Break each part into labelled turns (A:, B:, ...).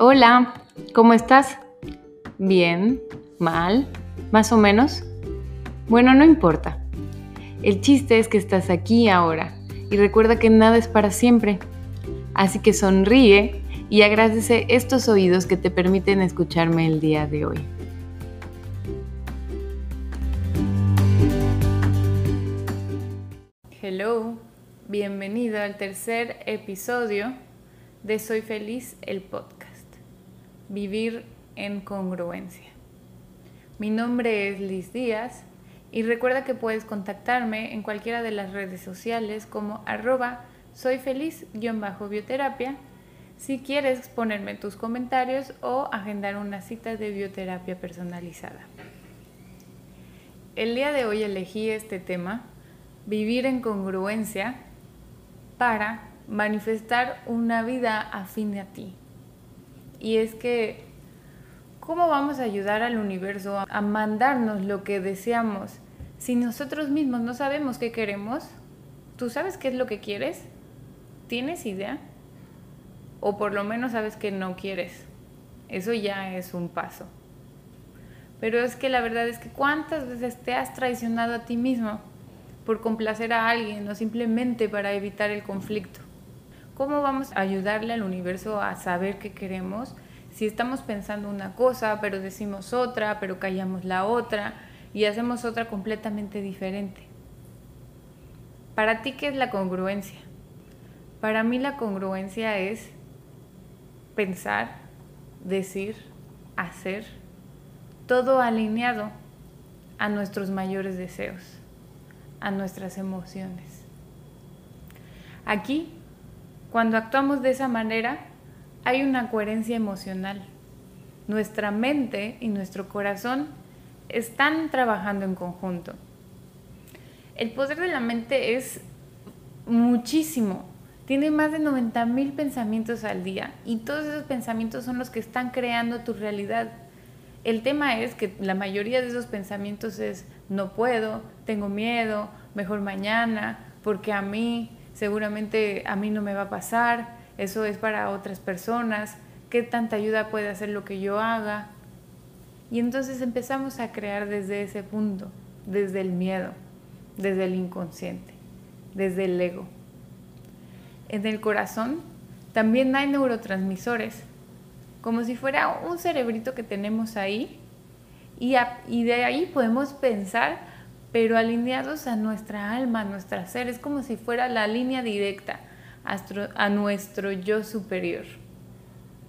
A: Hola, ¿cómo estás? ¿Bien? ¿Mal? ¿Más o menos? Bueno, no importa. El chiste es que estás aquí ahora y recuerda que nada es para siempre. Así que sonríe y agradece estos oídos que te permiten escucharme el día de hoy. Hello, bienvenido al tercer episodio de Soy Feliz, el podcast. Vivir en congruencia. Mi nombre es Liz Díaz y recuerda que puedes contactarme en cualquiera de las redes sociales como arroba soy feliz-bioterapia si quieres ponerme tus comentarios o agendar una cita de bioterapia personalizada. El día de hoy elegí este tema, vivir en congruencia, para manifestar una vida afín a ti. Y es que, ¿cómo vamos a ayudar al universo a mandarnos lo que deseamos si nosotros mismos no sabemos qué queremos? ¿Tú sabes qué es lo que quieres? ¿Tienes idea? O por lo menos sabes que no quieres. Eso ya es un paso. Pero es que la verdad es que cuántas veces te has traicionado a ti mismo por complacer a alguien o simplemente para evitar el conflicto. ¿Cómo vamos a ayudarle al universo a saber qué queremos si estamos pensando una cosa, pero decimos otra, pero callamos la otra y hacemos otra completamente diferente? Para ti, ¿qué es la congruencia? Para mí la congruencia es pensar, decir, hacer, todo alineado a nuestros mayores deseos, a nuestras emociones. Aquí cuando actuamos de esa manera, hay una coherencia emocional. Nuestra mente y nuestro corazón están trabajando en conjunto. El poder de la mente es muchísimo. Tiene más de 90 mil pensamientos al día y todos esos pensamientos son los que están creando tu realidad. El tema es que la mayoría de esos pensamientos es no puedo, tengo miedo, mejor mañana, porque a mí, seguramente a mí no me va a pasar, eso es para otras personas, qué tanta ayuda puede hacer lo que yo haga. Y entonces empezamos a crear desde ese punto, desde el miedo, desde el inconsciente, desde el ego. En el corazón también hay neurotransmisores, como si fuera un cerebrito que tenemos ahí, y, y de ahí podemos pensar pero alineados a nuestra alma, a nuestra ser. Es como si fuera la línea directa a nuestro yo superior.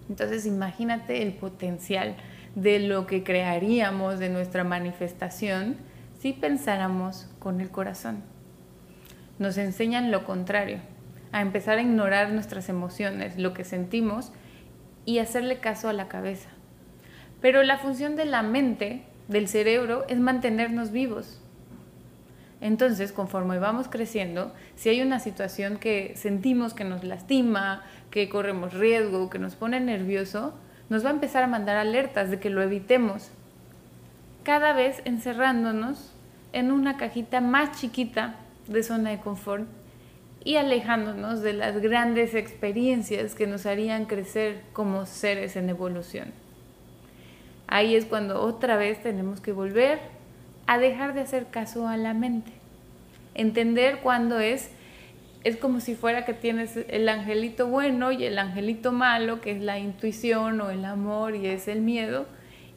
A: Entonces imagínate el potencial de lo que crearíamos de nuestra manifestación si pensáramos con el corazón. Nos enseñan lo contrario, a empezar a ignorar nuestras emociones, lo que sentimos y hacerle caso a la cabeza. Pero la función de la mente, del cerebro, es mantenernos vivos, entonces, conforme vamos creciendo, si hay una situación que sentimos que nos lastima, que corremos riesgo, que nos pone nervioso, nos va a empezar a mandar alertas de que lo evitemos. Cada vez encerrándonos en una cajita más chiquita de zona de confort y alejándonos de las grandes experiencias que nos harían crecer como seres en evolución. Ahí es cuando otra vez tenemos que volver a dejar de hacer caso a la mente. Entender cuándo es, es como si fuera que tienes el angelito bueno y el angelito malo, que es la intuición o el amor y es el miedo,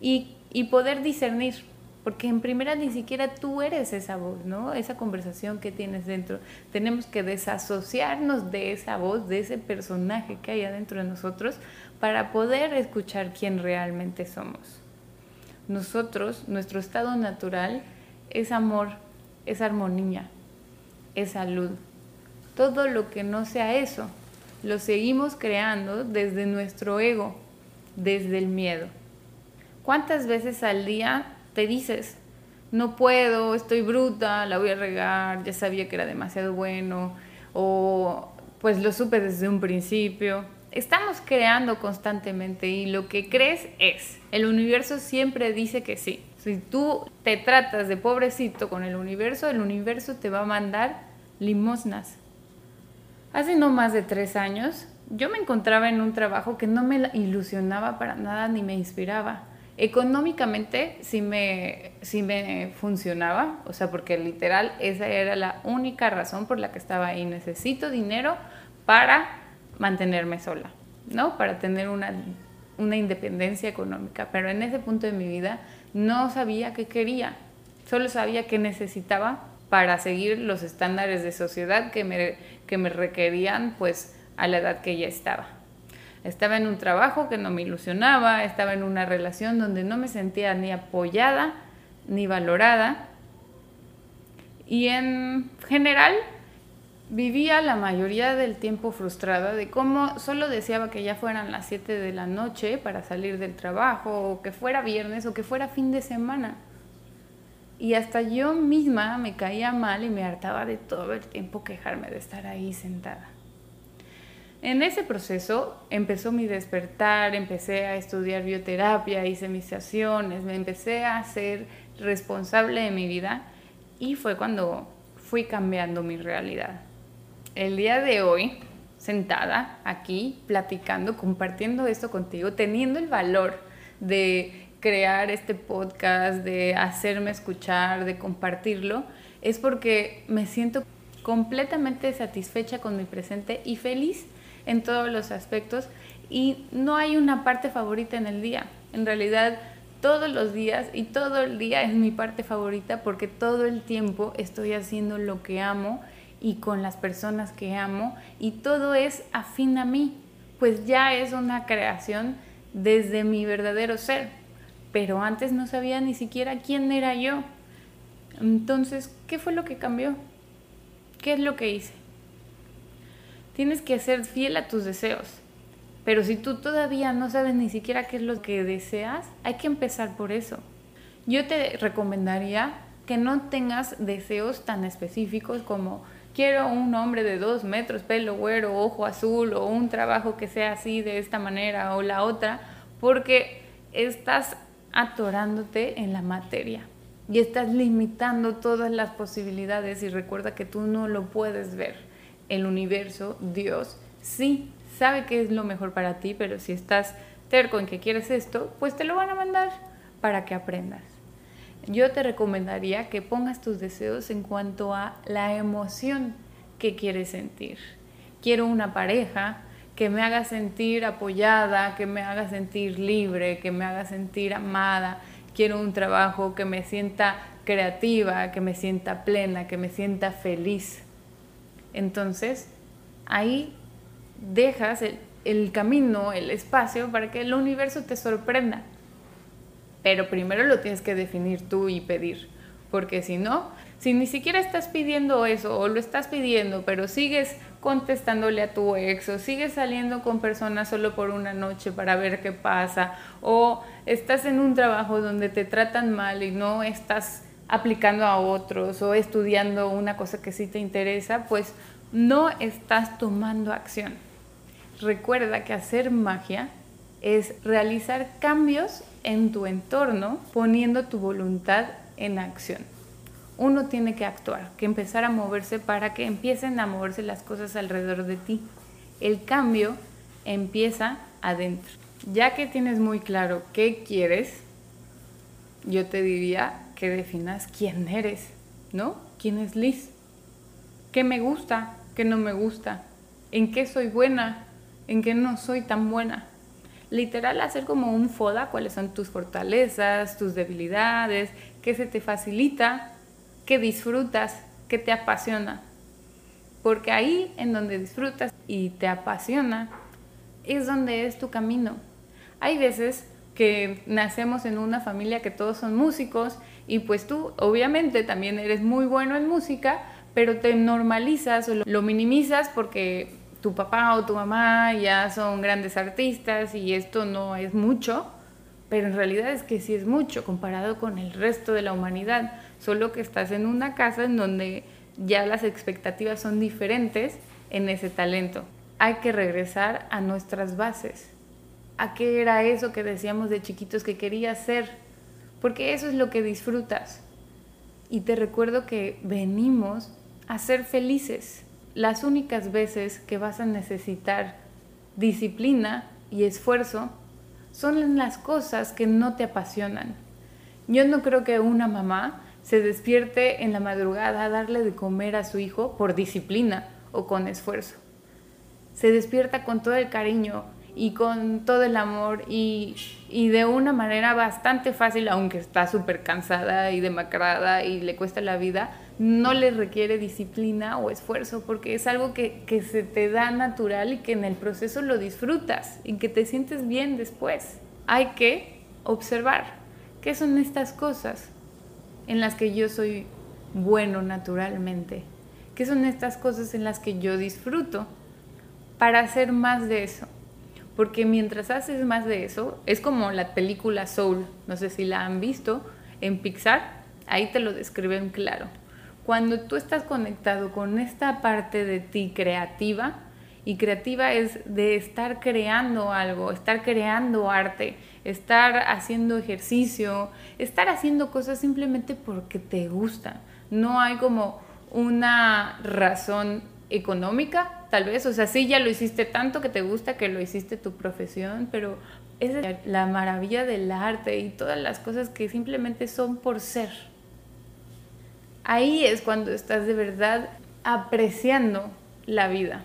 A: y, y poder discernir, porque en primera ni siquiera tú eres esa voz, ¿no? Esa conversación que tienes dentro. Tenemos que desasociarnos de esa voz, de ese personaje que hay adentro de nosotros, para poder escuchar quién realmente somos nosotros, nuestro estado natural es amor, es armonía, es salud. Todo lo que no sea eso, lo seguimos creando desde nuestro ego, desde el miedo. ¿Cuántas veces al día te dices, no puedo, estoy bruta, la voy a regar, ya sabía que era demasiado bueno, o pues lo supe desde un principio? Estamos creando constantemente y lo que crees es. El universo siempre dice que sí. Si tú te tratas de pobrecito con el universo, el universo te va a mandar limosnas. Hace no más de tres años yo me encontraba en un trabajo que no me ilusionaba para nada ni me inspiraba. Económicamente sí me, sí me funcionaba, o sea, porque literal esa era la única razón por la que estaba ahí. Necesito dinero para mantenerme sola, ¿no? Para tener una, una independencia económica. Pero en ese punto de mi vida no sabía qué quería, solo sabía qué necesitaba para seguir los estándares de sociedad que me, que me requerían pues a la edad que ya estaba. Estaba en un trabajo que no me ilusionaba, estaba en una relación donde no me sentía ni apoyada ni valorada y en general vivía la mayoría del tiempo frustrada de cómo solo deseaba que ya fueran las 7 de la noche para salir del trabajo o que fuera viernes o que fuera fin de semana. Y hasta yo misma me caía mal y me hartaba de todo el tiempo quejarme de estar ahí sentada. En ese proceso empezó mi despertar, empecé a estudiar bioterapia, hice mis sesiones, me empecé a ser responsable de mi vida y fue cuando fui cambiando mi realidad. El día de hoy, sentada aquí, platicando, compartiendo esto contigo, teniendo el valor de crear este podcast, de hacerme escuchar, de compartirlo, es porque me siento completamente satisfecha con mi presente y feliz en todos los aspectos y no hay una parte favorita en el día. En realidad, todos los días y todo el día es mi parte favorita porque todo el tiempo estoy haciendo lo que amo y con las personas que amo y todo es afín a mí, pues ya es una creación desde mi verdadero ser, pero antes no sabía ni siquiera quién era yo. Entonces, ¿qué fue lo que cambió? ¿Qué es lo que hice? Tienes que ser fiel a tus deseos. Pero si tú todavía no sabes ni siquiera qué es lo que deseas, hay que empezar por eso. Yo te recomendaría que no tengas deseos tan específicos como quiero un hombre de dos metros, pelo güero, ojo azul o un trabajo que sea así de esta manera o la otra, porque estás atorándote en la materia y estás limitando todas las posibilidades y recuerda que tú no lo puedes ver el universo, Dios, sí sabe que es lo mejor para ti, pero si estás terco en que quieres esto, pues te lo van a mandar para que aprendas. Yo te recomendaría que pongas tus deseos en cuanto a la emoción que quieres sentir. Quiero una pareja que me haga sentir apoyada, que me haga sentir libre, que me haga sentir amada. Quiero un trabajo que me sienta creativa, que me sienta plena, que me sienta feliz. Entonces, ahí dejas el, camino, el espacio para que el universo te sorprenda. Pero primero lo tienes que definir tú y pedir, porque si no, si ni siquiera estás pidiendo eso o lo estás pidiendo, pero sigues contestándole a tu ex o sigues saliendo con personas solo por una noche para ver qué pasa o estás en un trabajo donde te tratan mal y no estás aplicando a otros o estudiando una cosa que sí te interesa, pues no estás tomando acción. Recuerda que hacer magia es realizar cambios en tu entorno poniendo tu voluntad en acción. Uno tiene que actuar, que empezar a moverse para que empiecen a moverse las cosas alrededor de ti. El cambio empieza adentro. Ya que tienes muy claro qué quieres, yo te diría que definas quién eres, ¿no? ¿Quién es Liz? ¿Qué me gusta? ¿Qué no me gusta? ¿En qué soy buena? ¿En qué no soy tan buena? Literal, hacer como un FODA, cuáles son tus fortalezas, tus debilidades, qué se te facilita, qué disfrutas, qué te apasiona. Porque ahí en donde disfrutas y te apasiona, es donde es tu camino. Hay veces que nacemos en una familia que todos son músicos y pues tú obviamente también eres muy bueno en música, pero te normalizas o lo minimizas porque tu papá o tu mamá ya son grandes artistas y esto no es mucho, pero en realidad es que sí es mucho comparado con el resto de la humanidad, solo que estás en una casa en donde ya las expectativas son diferentes en ese talento. Hay que regresar a nuestras bases. ¿A qué era eso que decíamos de chiquitos que querías ser? Porque eso es lo que disfrutas. Y te recuerdo que venimos a ser felices. Las únicas veces que vas a necesitar disciplina y esfuerzo son las cosas que no te apasionan. Yo no creo que una mamá se despierte en la madrugada a darle de comer a su hijo por disciplina o con esfuerzo. Se despierta con todo el cariño y con todo el amor y, de una manera bastante fácil, aunque está súper cansada y demacrada y le cuesta la vida, no le requiere disciplina o esfuerzo porque es algo que, que se te da natural y que en el proceso lo disfrutas y que te sientes bien después. Hay que observar qué son estas cosas en las que yo soy bueno naturalmente, qué son estas cosas en las que yo disfruto para hacer más de eso porque mientras haces más de eso, es como la película Soul, no sé si la han visto en Pixar, ahí te lo describen claro. Cuando tú estás conectado con esta parte de ti creativa, y creativa es de estar creando algo, estar creando arte, estar haciendo ejercicio, estar haciendo cosas simplemente porque te gusta. No hay como una razón económica tal vez, o sea, sí ya lo hiciste tanto que te gusta que lo hiciste tu profesión, pero es la maravilla del arte y todas las cosas que simplemente son por ser. Ahí es cuando estás de verdad apreciando la vida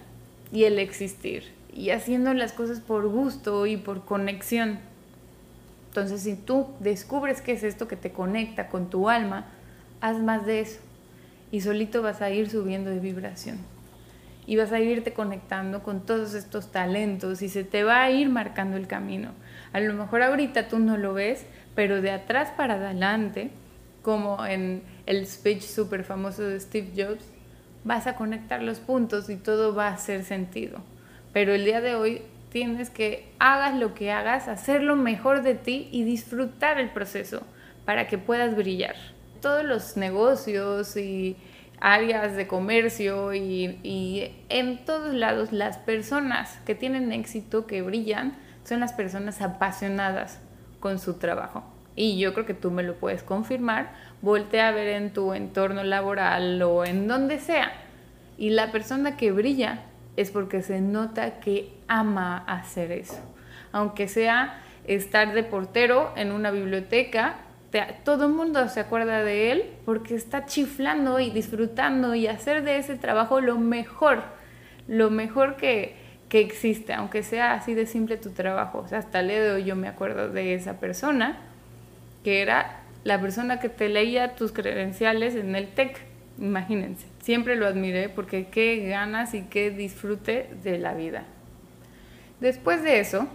A: y el existir y haciendo las cosas por gusto y por conexión. Entonces, si tú descubres qué es esto que te conecta con tu alma, haz más de eso y solito vas a ir subiendo de vibración y vas a irte conectando con todos estos talentos y se te va a ir marcando el camino. A lo mejor ahorita tú no lo ves, pero de atrás para adelante, como en el speech súper famoso de Steve Jobs, vas a conectar los puntos y todo va a hacer sentido. Pero el día de hoy tienes que, hagas lo que hagas, hacer lo mejor de ti y disfrutar el proceso para que puedas brillar. Todos los negocios y áreas de comercio y, en todos lados las personas que tienen éxito, que brillan, son las personas apasionadas con su trabajo. Y yo creo que tú me lo puedes confirmar. Voltea a ver en tu entorno laboral o en donde sea. Y la persona que brilla es porque se nota que ama hacer eso. Aunque sea estar de portero en una biblioteca todo el mundo se acuerda de él porque está chiflando y disfrutando y hacer de ese trabajo lo mejor, lo mejor que, que existe, aunque sea así de simple tu trabajo. O sea, hasta el día yo me acuerdo de esa persona, que era la persona que te leía tus credenciales en el TEC, imagínense. Siempre lo admiré porque qué ganas y qué disfrute de la vida. Después de eso,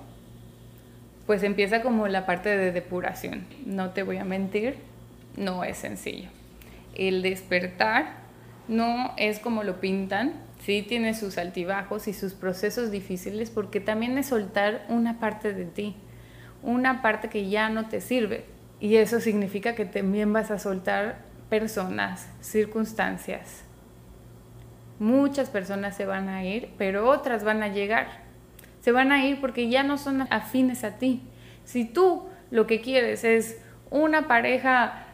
A: pues empieza como la parte de depuración. No te voy a mentir, no es sencillo. El despertar no es como lo pintan, sí tiene sus altibajos y sus procesos difíciles porque también es soltar una parte de ti, una parte que ya no te sirve. Y eso significa que también vas a soltar personas, circunstancias. Muchas personas se van a ir, pero otras van a llegar se van a ir porque ya no son afines a ti. Si tú lo que quieres es una pareja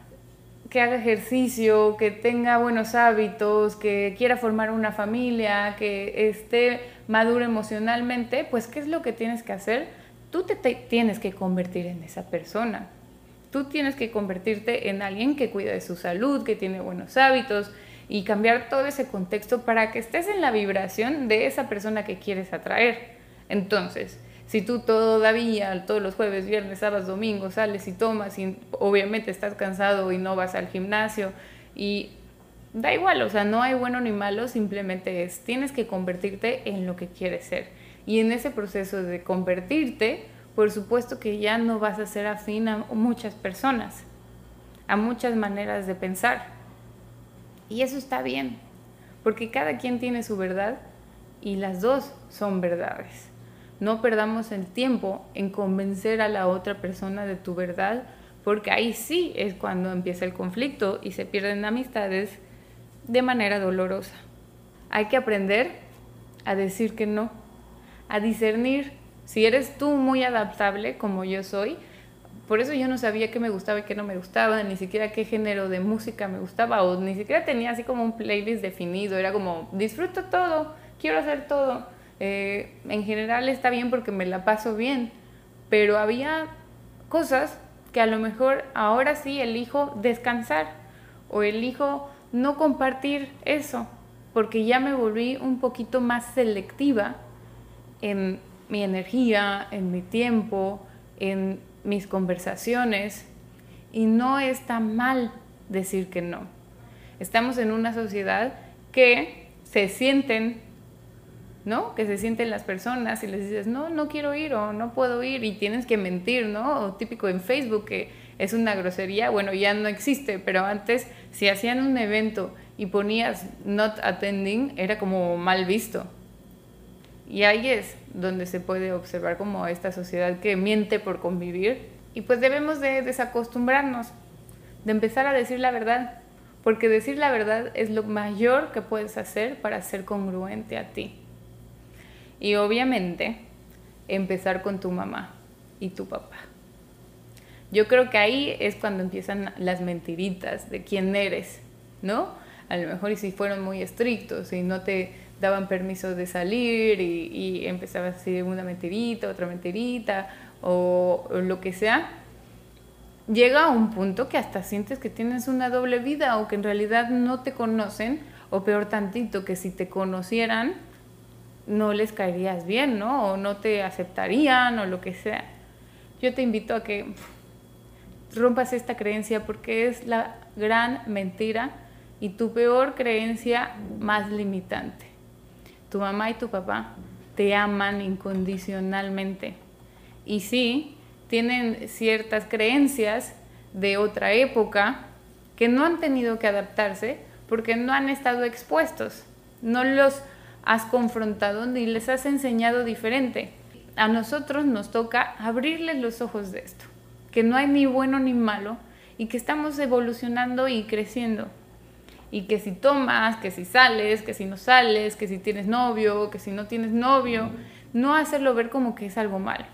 A: que haga ejercicio, que tenga buenos hábitos, que quiera formar una familia, que esté maduro emocionalmente, pues ¿qué es lo que tienes que hacer? Tú te, tienes que convertir en esa persona. Tú tienes que convertirte en alguien que cuida de su salud, que tiene buenos hábitos y cambiar todo ese contexto para que estés en la vibración de esa persona que quieres atraer. Entonces, si tú todavía todos los jueves, viernes, sábados, domingos sales y tomas y obviamente estás cansado y no vas al gimnasio y da igual, o sea, no hay bueno ni malo, simplemente es, tienes que convertirte en lo que quieres ser. Y en ese proceso de convertirte, por supuesto que ya no vas a ser afín a muchas personas, a muchas maneras de pensar. Y eso está bien, porque cada quien tiene su verdad y las dos son verdades. No perdamos el tiempo en convencer a la otra persona de tu verdad, porque ahí sí es cuando empieza el conflicto y se pierden amistades de manera dolorosa. Hay que aprender a decir que no, a discernir. Si eres tú muy adaptable como yo soy, por eso yo no sabía qué me gustaba y qué no me gustaba, ni siquiera qué género de música me gustaba, o ni siquiera tenía así como un playlist definido, era como disfruto todo, quiero hacer todo Eh, en general está bien porque me la paso bien, pero había cosas que a lo mejor ahora sí elijo descansar o elijo no compartir eso, porque ya me volví un poquito más selectiva en mi energía, en mi tiempo, en mis conversaciones, y no está mal decir que no. Estamos en una sociedad que se sienten ¿no? Que se sienten las personas y les dices, no, no quiero ir o no puedo ir y tienes que mentir, ¿no? Típico en Facebook que es una grosería, bueno, ya no existe, pero antes si hacían un evento y ponías not attending, era como mal visto. Y ahí es donde se puede observar como esta sociedad que miente por convivir. Y pues debemos de desacostumbrarnos, de empezar a decir la verdad, porque decir la verdad es lo mayor que puedes hacer para ser congruente a ti. Y obviamente empezar con tu mamá y tu papá. Yo creo que ahí es cuando empiezan las mentiritas de quién eres, ¿no? A lo mejor y si fueron muy estrictos y no te daban permiso de salir y, y empezabas a decir una mentirita, otra mentirita o, o lo que sea, llega a un punto que hasta sientes que tienes una doble vida o que en realidad no te conocen o peor tantito que si te conocieran no les caerías bien, ¿no? O no te aceptarían o lo que sea. Yo te invito a que rompas esta creencia porque es la gran mentira y tu peor creencia más limitante. Tu mamá y tu papá te aman incondicionalmente. Y sí, tienen ciertas creencias de otra época que no han tenido que adaptarse porque no han estado expuestos. No los has confrontado ni les has enseñado diferente. A nosotros nos toca abrirles los ojos de esto, que no hay ni bueno ni malo y que estamos evolucionando y creciendo. Y que si tomas, que si sales, que si no sales, que si tienes novio, que si no tienes novio, no hacerlo ver como que es algo malo.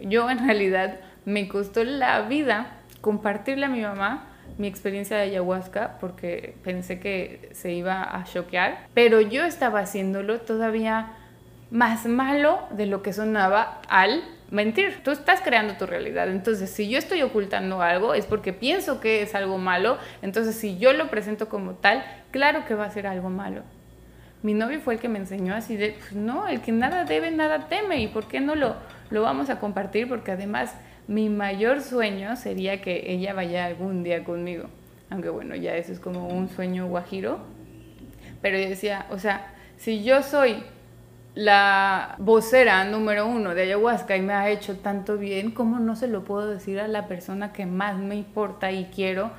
A: Yo en realidad me costó la vida compartirle a mi mamá mi experiencia de ayahuasca porque pensé que se iba a choquear, pero yo estaba haciéndolo todavía más malo de lo que sonaba al mentir. Tú estás creando tu realidad. Entonces, si yo estoy ocultando algo, es porque pienso que es algo malo. Entonces, si yo lo presento como tal, claro que va a ser algo malo. Mi novio fue el que me enseñó así de, pues, no, el que nada debe, nada teme. ¿Y por qué no lo, lo vamos a compartir? Porque además mi mayor sueño sería que ella vaya algún día conmigo. Aunque bueno, ya eso es como un sueño guajiro. Pero yo decía, o sea, si yo soy la vocera número uno de ayahuasca y me ha hecho tanto bien, ¿cómo no se lo puedo decir a la persona que más me importa y quiero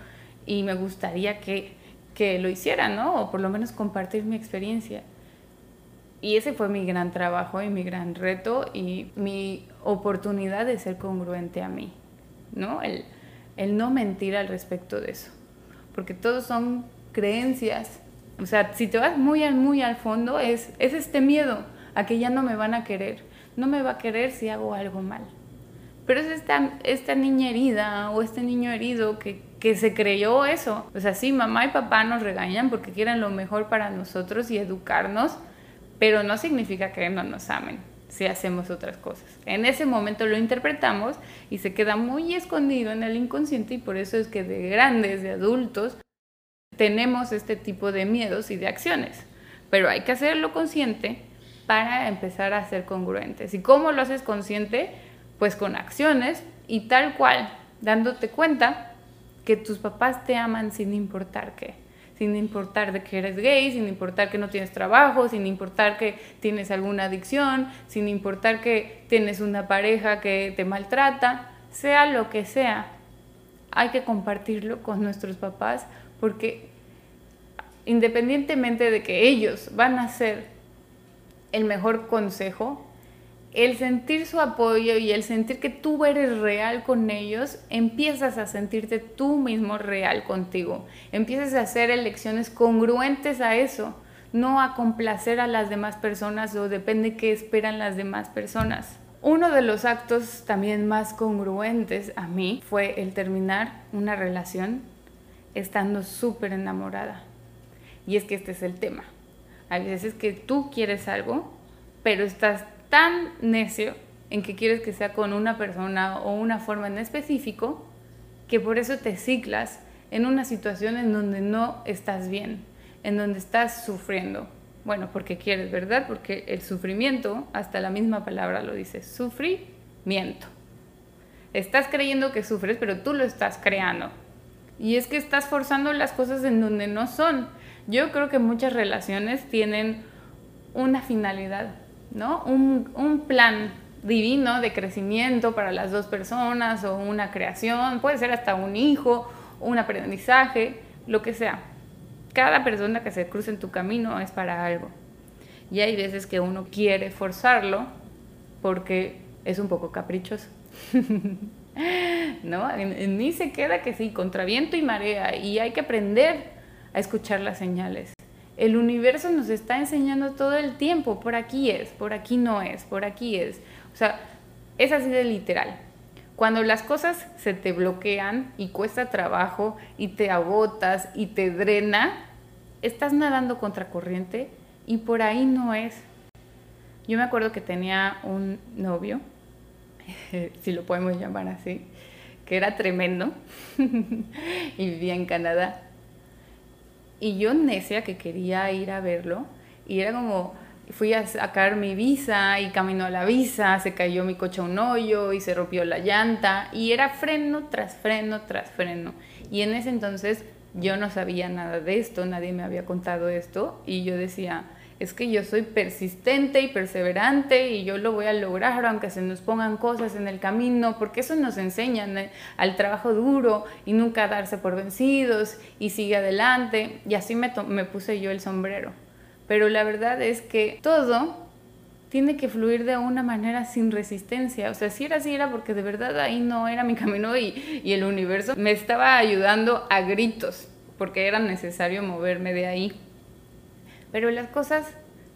A: y me gustaría que, que lo hiciera, ¿no? O por lo menos compartir mi experiencia. Y ese fue mi gran trabajo y mi gran reto y mi oportunidad de ser congruente a mí, ¿no? El, el no mentir al respecto de eso. Porque todos son creencias. O sea, si te vas muy al, muy al fondo, es, es este miedo a que ya no me van a querer. No me va a querer si hago algo mal. Pero es esta, niña herida o este niño herido que, que se creyó eso. O sea, sí, mamá y papá nos regañan porque quieren lo mejor para nosotros y educarnos, pero no significa que no nos amen si hacemos otras cosas. En ese momento lo interpretamos y se queda muy escondido en el inconsciente y por eso es que de grandes, de adultos, tenemos este tipo de miedos y de acciones. Pero hay que hacerlo consciente para empezar a ser congruentes. ¿Y cómo lo haces consciente? Pues con acciones y tal cual, dándote cuenta que tus papás te aman sin importar qué sin importar de que eres gay, sin importar que no tienes trabajo, sin importar que tienes alguna adicción, sin importar que tienes una pareja que te maltrata, sea lo que sea, hay que compartirlo con nuestros papás porque independientemente de que ellos van a ser el mejor consejo, el sentir su apoyo y el sentir que tú eres real con ellos, empiezas a sentirte tú mismo real contigo. Empiezas a hacer elecciones congruentes a eso, no a complacer a las demás personas o depende qué esperan las demás personas. Uno de los actos también más congruentes a mí fue el terminar una relación estando súper enamorada. Y es que este es el tema. Hay veces que tú quieres algo, pero estás tan necio en que quieres que sea con una persona o una forma en específico, que por eso te ciclas en una situación en donde no estás bien, en donde estás sufriendo. Bueno, porque quieres, ¿verdad? Porque el sufrimiento, hasta la misma palabra lo dice, sufrimiento. Estás creyendo que sufres, pero tú lo estás creando. Y es que estás forzando las cosas en donde no son. Yo creo que muchas relaciones tienen una finalidad, ¿no? Un, un plan divino de crecimiento para las dos personas o una creación, puede ser hasta un hijo, un aprendizaje, lo que sea. Cada persona que se cruce en tu camino es para algo. Y hay veces que uno quiere forzarlo porque es un poco caprichoso. ¿No? En, en, mí se queda que sí, contra viento y marea, y hay que aprender a escuchar las señales. El universo nos está enseñando todo el tiempo, por aquí es, por aquí no es, por aquí es. O sea, es así de literal. Cuando las cosas se te bloquean y cuesta trabajo y te agotas y te drena, estás nadando contra corriente y por ahí no es. Yo me acuerdo que tenía un novio, si lo podemos llamar así, que era tremendo y vivía en Canadá. Y yo necia que quería ir a verlo y era como, fui a sacar mi visa y camino a la visa, se cayó mi coche a un hoyo y se rompió la llanta y era freno tras freno tras freno. Y en ese entonces yo no sabía nada de esto, nadie me había contado esto y yo decía, es que yo soy persistente y perseverante y yo lo voy a lograr aunque se nos pongan cosas en el camino, porque eso nos enseña al trabajo duro y nunca darse por vencidos y sigue adelante. Y así me, me puse yo el sombrero pero la verdad es que todo tiene que fluir de una manera sin resistencia. O sea, si era así, era porque de verdad ahí no era mi camino y, y el universo me estaba ayudando a gritos, porque era necesario moverme de ahí. Pero las cosas,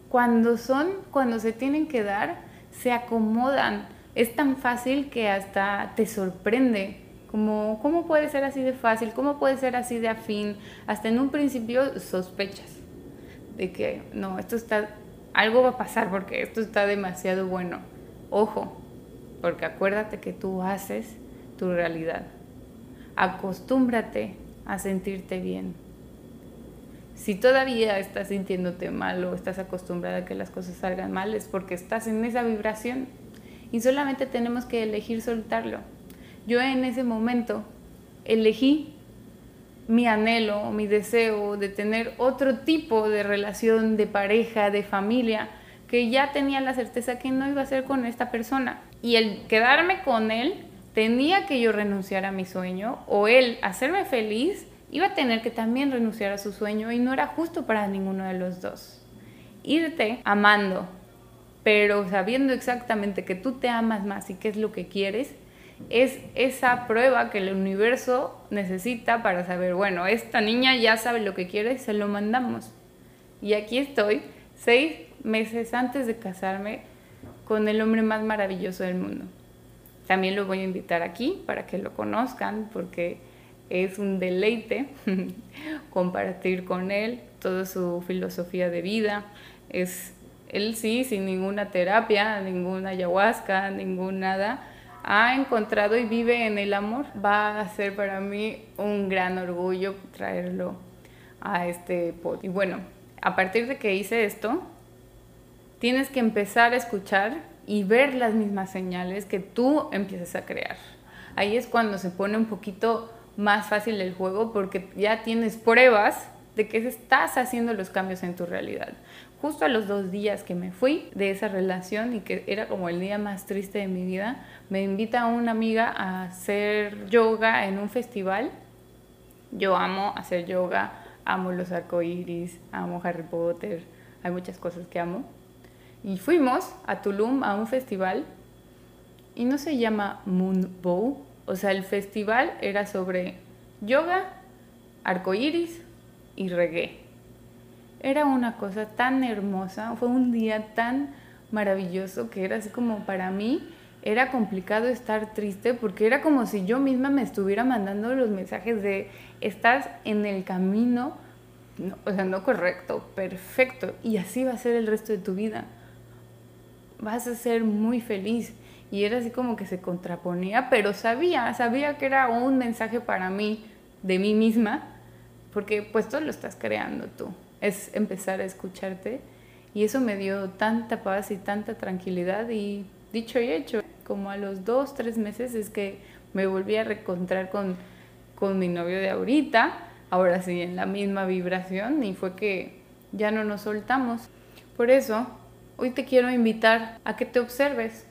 A: cuando son, cuando se tienen que dar, se acomodan. Es tan fácil que hasta te sorprende. Como, ¿cómo puede ser así de fácil? ¿Cómo puede ser así de afín? Hasta en un principio sospechas de que no, esto está, algo va a pasar porque esto está demasiado bueno. Ojo, porque acuérdate que tú haces tu realidad. Acostúmbrate a sentirte bien. Si todavía estás sintiéndote mal o estás acostumbrada a que las cosas salgan mal, es porque estás en esa vibración y solamente tenemos que elegir soltarlo. Yo en ese momento elegí mi anhelo, mi deseo de tener otro tipo de relación de pareja, de familia, que ya tenía la certeza que no iba a ser con esta persona. Y el quedarme con él, tenía que yo renunciar a mi sueño, o él hacerme feliz, iba a tener que también renunciar a su sueño y no era justo para ninguno de los dos. Irte amando, pero sabiendo exactamente que tú te amas más y qué es lo que quieres, es esa prueba que el universo necesita para saber, bueno, esta niña ya sabe lo que quiere y se lo mandamos. Y aquí estoy, seis meses antes de casarme con el hombre más maravilloso del mundo. También lo voy a invitar aquí para que lo conozcan porque es un deleite compartir con él toda su filosofía de vida. Es él sí, sin ninguna terapia, ninguna ayahuasca, ningún nada ha encontrado y vive en el amor, va a ser para mí un gran orgullo traerlo a este pod. Y bueno, a partir de que hice esto, tienes que empezar a escuchar y ver las mismas señales que tú empiezas a crear. Ahí es cuando se pone un poquito más fácil el juego porque ya tienes pruebas de que estás haciendo los cambios en tu realidad justo a los dos días que me fui de esa relación y que era como el día más triste de mi vida, me invita una amiga a hacer yoga en un festival. Yo amo hacer yoga, amo los arcoíris, amo Harry Potter, hay muchas cosas que amo. Y fuimos a Tulum a un festival y no se llama Moonbow, o sea, el festival era sobre yoga, arcoíris y reggae era una cosa tan hermosa, fue un día tan maravilloso que era así como para mí era complicado estar triste porque era como si yo misma me estuviera mandando los mensajes de estás en el camino, o sea, no correcto, perfecto, y así va a ser el resto de tu vida. vas a ser muy feliz. Y era así como que se contraponía, pero sabía, sabía que era un mensaje para mí, de mí misma, porque pues tú lo estás creando tú. Es empezar a escucharte. Y eso me dio tanta paz y tanta tranquilidad y dicho y hecho, como a los dos, tres meses es que me volví a reencontrar con, con mi novio de ahorita, ahora sí en la misma vibración y fue que ya no nos soltamos. Por eso, hoy te quiero invitar a que te observes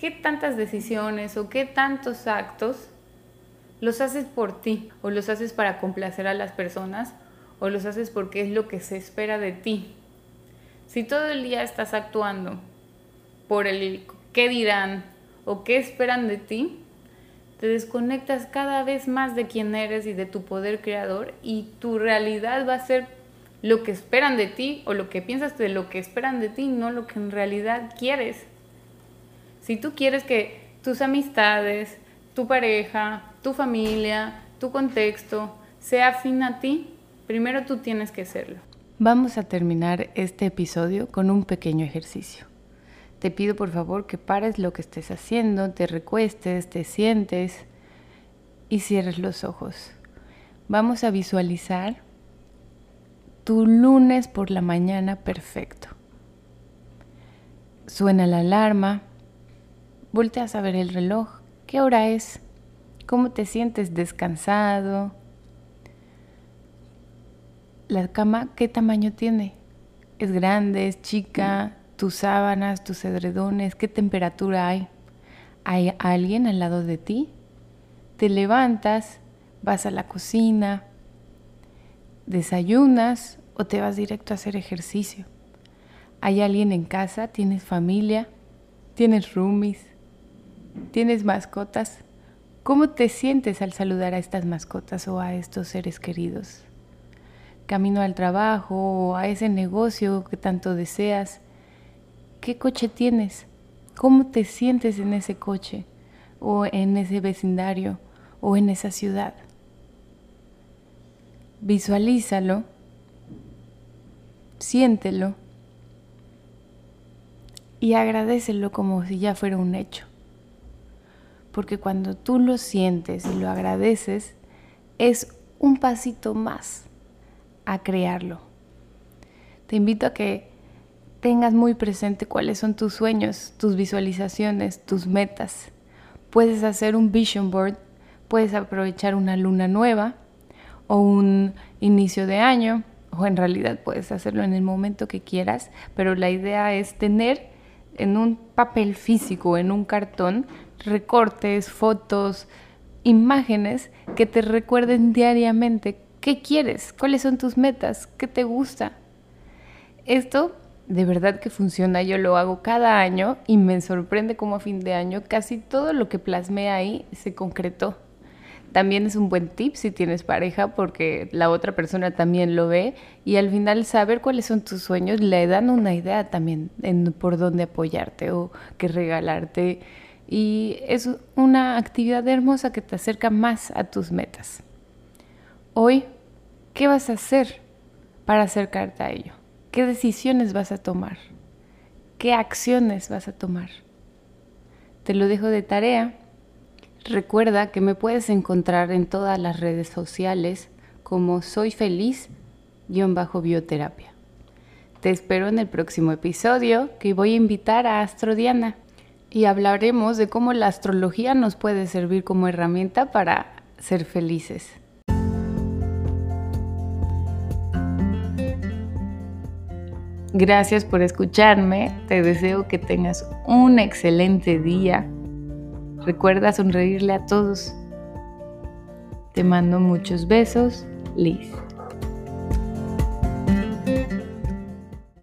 A: qué tantas decisiones o qué tantos actos los haces por ti o los haces para complacer a las personas o los haces porque es lo que se espera de ti. Si todo el día estás actuando por el qué dirán o qué esperan de ti, te desconectas cada vez más de quién eres y de tu poder creador y tu realidad va a ser lo que esperan de ti o lo que piensas de lo que esperan de ti, no lo que en realidad quieres. Si tú quieres que tus amistades, tu pareja, tu familia, tu contexto sea afín a ti, primero tú tienes que serlo. Vamos a terminar este episodio con un pequeño ejercicio. Te pido por favor que pares lo que estés haciendo, te recuestes, te sientes y cierres los ojos. Vamos a visualizar tu lunes por la mañana perfecto. Suena la alarma, volteas a ver el reloj, ¿qué hora es? ¿Cómo te sientes descansado? ¿La cama qué tamaño tiene? ¿Es grande? ¿Es chica? tus sábanas, tus edredones, qué temperatura hay. ¿Hay alguien al lado de ti? Te levantas, vas a la cocina, desayunas o te vas directo a hacer ejercicio. ¿Hay alguien en casa? ¿Tienes familia? ¿Tienes roomies? ¿Tienes mascotas? ¿Cómo te sientes al saludar a estas mascotas o a estos seres queridos? Camino al trabajo o a ese negocio que tanto deseas ¿Qué coche tienes? ¿Cómo te sientes en ese coche? ¿O en ese vecindario? ¿O en esa ciudad? Visualízalo, siéntelo y agradecelo como si ya fuera un hecho. Porque cuando tú lo sientes y lo agradeces, es un pasito más a crearlo. Te invito a que tengas muy presente cuáles son tus sueños, tus visualizaciones, tus metas. Puedes hacer un vision board, puedes aprovechar una luna nueva o un inicio de año, o en realidad puedes hacerlo en el momento que quieras, pero la idea es tener en un papel físico, en un cartón, recortes, fotos, imágenes que te recuerden diariamente qué quieres, cuáles son tus metas, qué te gusta. Esto de verdad que funciona, yo lo hago cada año y me sorprende cómo a fin de año casi todo lo que plasmé ahí se concretó. También es un buen tip si tienes pareja porque la otra persona también lo ve y al final saber cuáles son tus sueños le dan una idea también en por dónde apoyarte o qué regalarte y es una actividad hermosa que te acerca más a tus metas. Hoy, ¿qué vas a hacer para acercarte a ello? ¿Qué decisiones vas a tomar? ¿Qué acciones vas a tomar? Te lo dejo de tarea. Recuerda que me puedes encontrar en todas las redes sociales como Soy Feliz-Bioterapia. Te espero en el próximo episodio que voy a invitar a Astrodiana y hablaremos de cómo la astrología nos puede servir como herramienta para ser felices. Gracias por escucharme. Te deseo que tengas un excelente día. Recuerda sonreírle a todos. Te mando muchos besos, Liz.